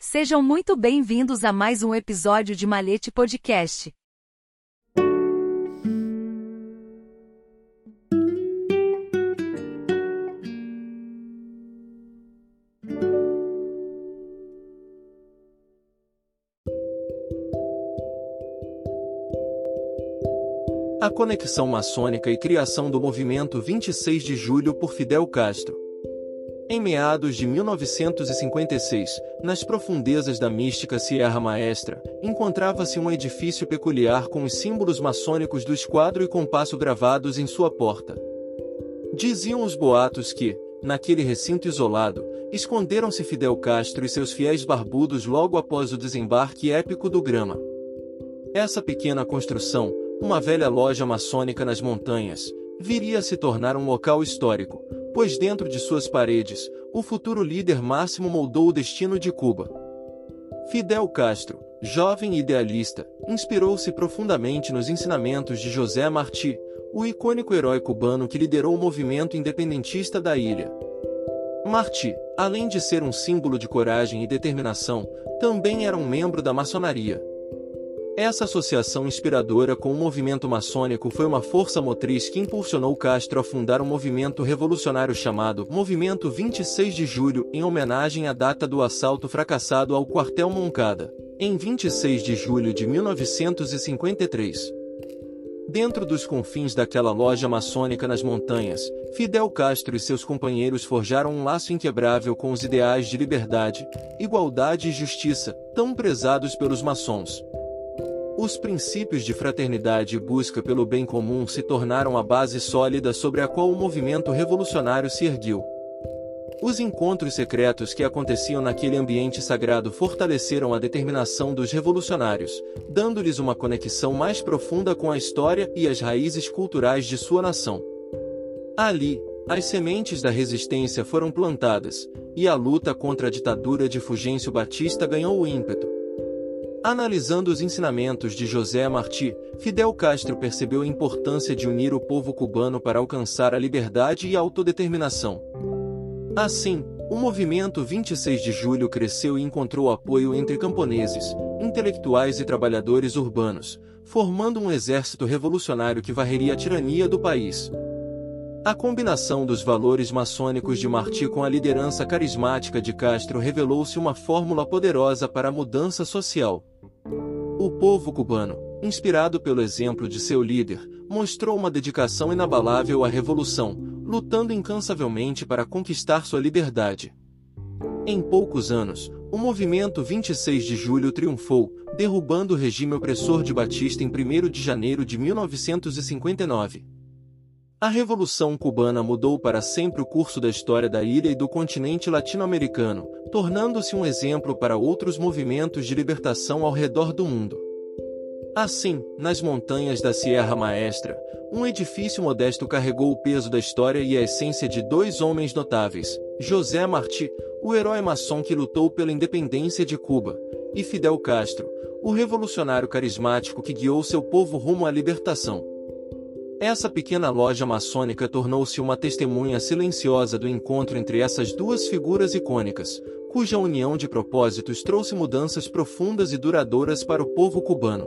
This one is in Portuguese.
Sejam muito bem-vindos a mais um episódio de Malete Podcast. A conexão maçônica e criação do movimento 26 de julho por Fidel Castro. Em meados de 1956, nas profundezas da mística Sierra Maestra, encontrava-se um edifício peculiar com os símbolos maçônicos do esquadro e compasso gravados em sua porta. Diziam os boatos que, naquele recinto isolado, esconderam-se Fidel Castro e seus fiéis barbudos logo após o desembarque épico do Grama. Essa pequena construção, uma velha loja maçônica nas montanhas, viria a se tornar um local histórico, pois dentro de suas paredes, o futuro líder máximo moldou o destino de Cuba. Fidel Castro, jovem idealista, inspirou-se profundamente nos ensinamentos de José Martí, o icônico herói cubano que liderou o movimento independentista da ilha. Martí, além de ser um símbolo de coragem e determinação, também era um membro da maçonaria. Essa associação inspiradora com o movimento maçônico foi uma força motriz que impulsionou Castro a fundar um movimento revolucionário chamado Movimento 26 de Julho em homenagem à data do assalto fracassado ao quartel Moncada, em 26 de julho de 1953. Dentro dos confins daquela loja maçônica nas montanhas, Fidel Castro e seus companheiros forjaram um laço inquebrável com os ideais de liberdade, igualdade e justiça, tão prezados pelos maçons. Os princípios de fraternidade e busca pelo bem comum se tornaram a base sólida sobre a qual o movimento revolucionário se ergueu. Os encontros secretos que aconteciam naquele ambiente sagrado fortaleceram a determinação dos revolucionários, dando-lhes uma conexão mais profunda com a história e as raízes culturais de sua nação. Ali, as sementes da resistência foram plantadas, e a luta contra a ditadura de Fulgêncio Batista ganhou o ímpeto. Analisando os ensinamentos de José Martí, Fidel Castro percebeu a importância de unir o povo cubano para alcançar a liberdade e a autodeterminação. Assim, o movimento 26 de julho cresceu e encontrou apoio entre camponeses, intelectuais e trabalhadores urbanos, formando um exército revolucionário que varreria a tirania do país. A combinação dos valores maçônicos de Martí com a liderança carismática de Castro revelou-se uma fórmula poderosa para a mudança social. O povo cubano, inspirado pelo exemplo de seu líder, mostrou uma dedicação inabalável à revolução, lutando incansavelmente para conquistar sua liberdade. Em poucos anos, o movimento 26 de julho triunfou, derrubando o regime opressor de Batista em 1 de janeiro de 1959. A Revolução Cubana mudou para sempre o curso da história da ilha e do continente latino-americano, tornando-se um exemplo para outros movimentos de libertação ao redor do mundo. Assim, nas montanhas da Sierra Maestra, um edifício modesto carregou o peso da história e a essência de dois homens notáveis, José Martí, o herói maçom que lutou pela independência de Cuba, e Fidel Castro, o revolucionário carismático que guiou seu povo rumo à libertação. Essa pequena loja maçônica tornou-se uma testemunha silenciosa do encontro entre essas duas figuras icônicas, cuja união de propósitos trouxe mudanças profundas e duradouras para o povo cubano.